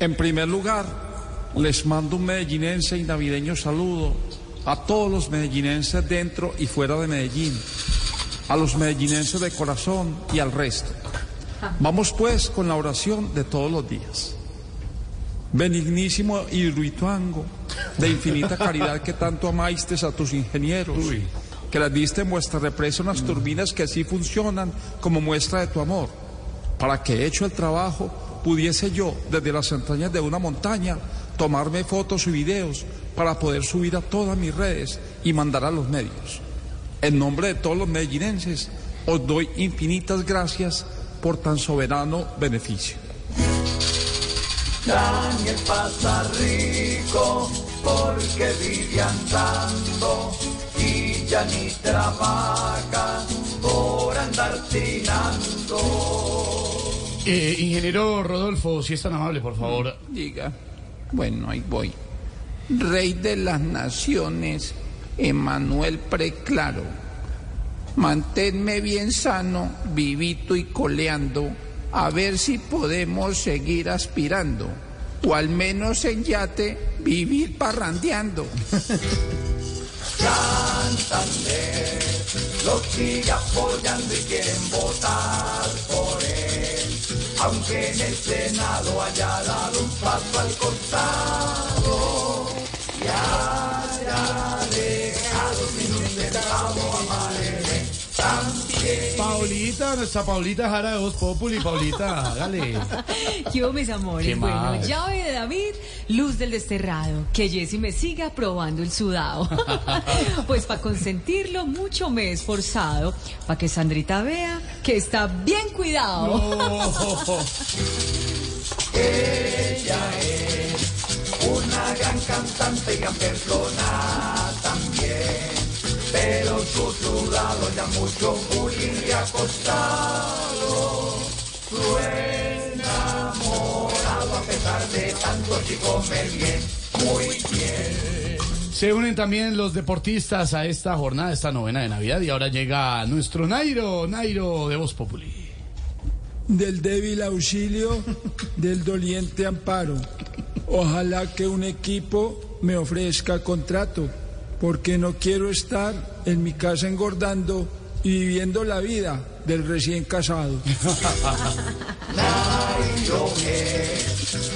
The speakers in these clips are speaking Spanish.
En primer lugar, les mando un medellinense y navideño saludo a todos los medellinenses dentro y fuera de Medellín, a los medellinenses de corazón y al resto. Vamos pues con la oración de todos los días. Benignísimo Hidroituango, de infinita caridad que tanto amaste a tus ingenieros, que les diste en vuestra represa unas turbinas que así funcionan como muestra de tu amor, para que hecho el trabajo pudiese yo, desde las entrañas de una montaña, tomarme fotos y videos para poder subir a todas mis redes y mandar a los medios. En nombre de todos los medellinenses, os doy infinitas gracias por tan soberano beneficio. Eh, ingeniero Rodolfo, si es tan amable, por favor. Diga. Bueno, ahí voy. Rey de las naciones, Emanuel Preclaro. Manténme bien sano, vivito y coleando, a ver si podemos seguir aspirando, o al menos en yate vivir parrandeando. Santander lo sigue apoyando y quieren votar. Aunque en el Senado haya dado un paso al costado Paulita, nuestra Paulita Jara de Voz Populi, Paulita, hágale. ¿Qué hubo, mis amores? ¿Qué bueno, llave de David, luz del desterrado. Que Jessy me siga probando el sudado. pues para consentirlo mucho me he esforzado. Para que Sandrita vea que está bien cuidado. Oh, Ella es una gran cantante y gran persona. Pero su sudado ya mucho bullying le ha costado. Su enamorado a pesar de tanto sí comer bien, muy bien. Se unen también los deportistas a esta jornada, esta novena de Navidad. Y ahora llega nuestro Nairo, Nairo de Voz Populi. del débil auxilio, del doliente amparo. Ojalá que un equipo me ofrezca contrato, porque no quiero estar en mi casa engordando y viviendo la vida del recién casado.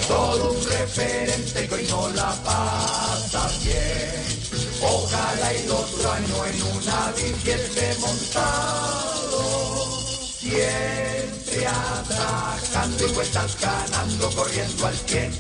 Todo un referente que hoy no la pasa bien. Ojalá el otro año en una esté montado. Siempre atacando y vueltas ganando, corriendo al 100.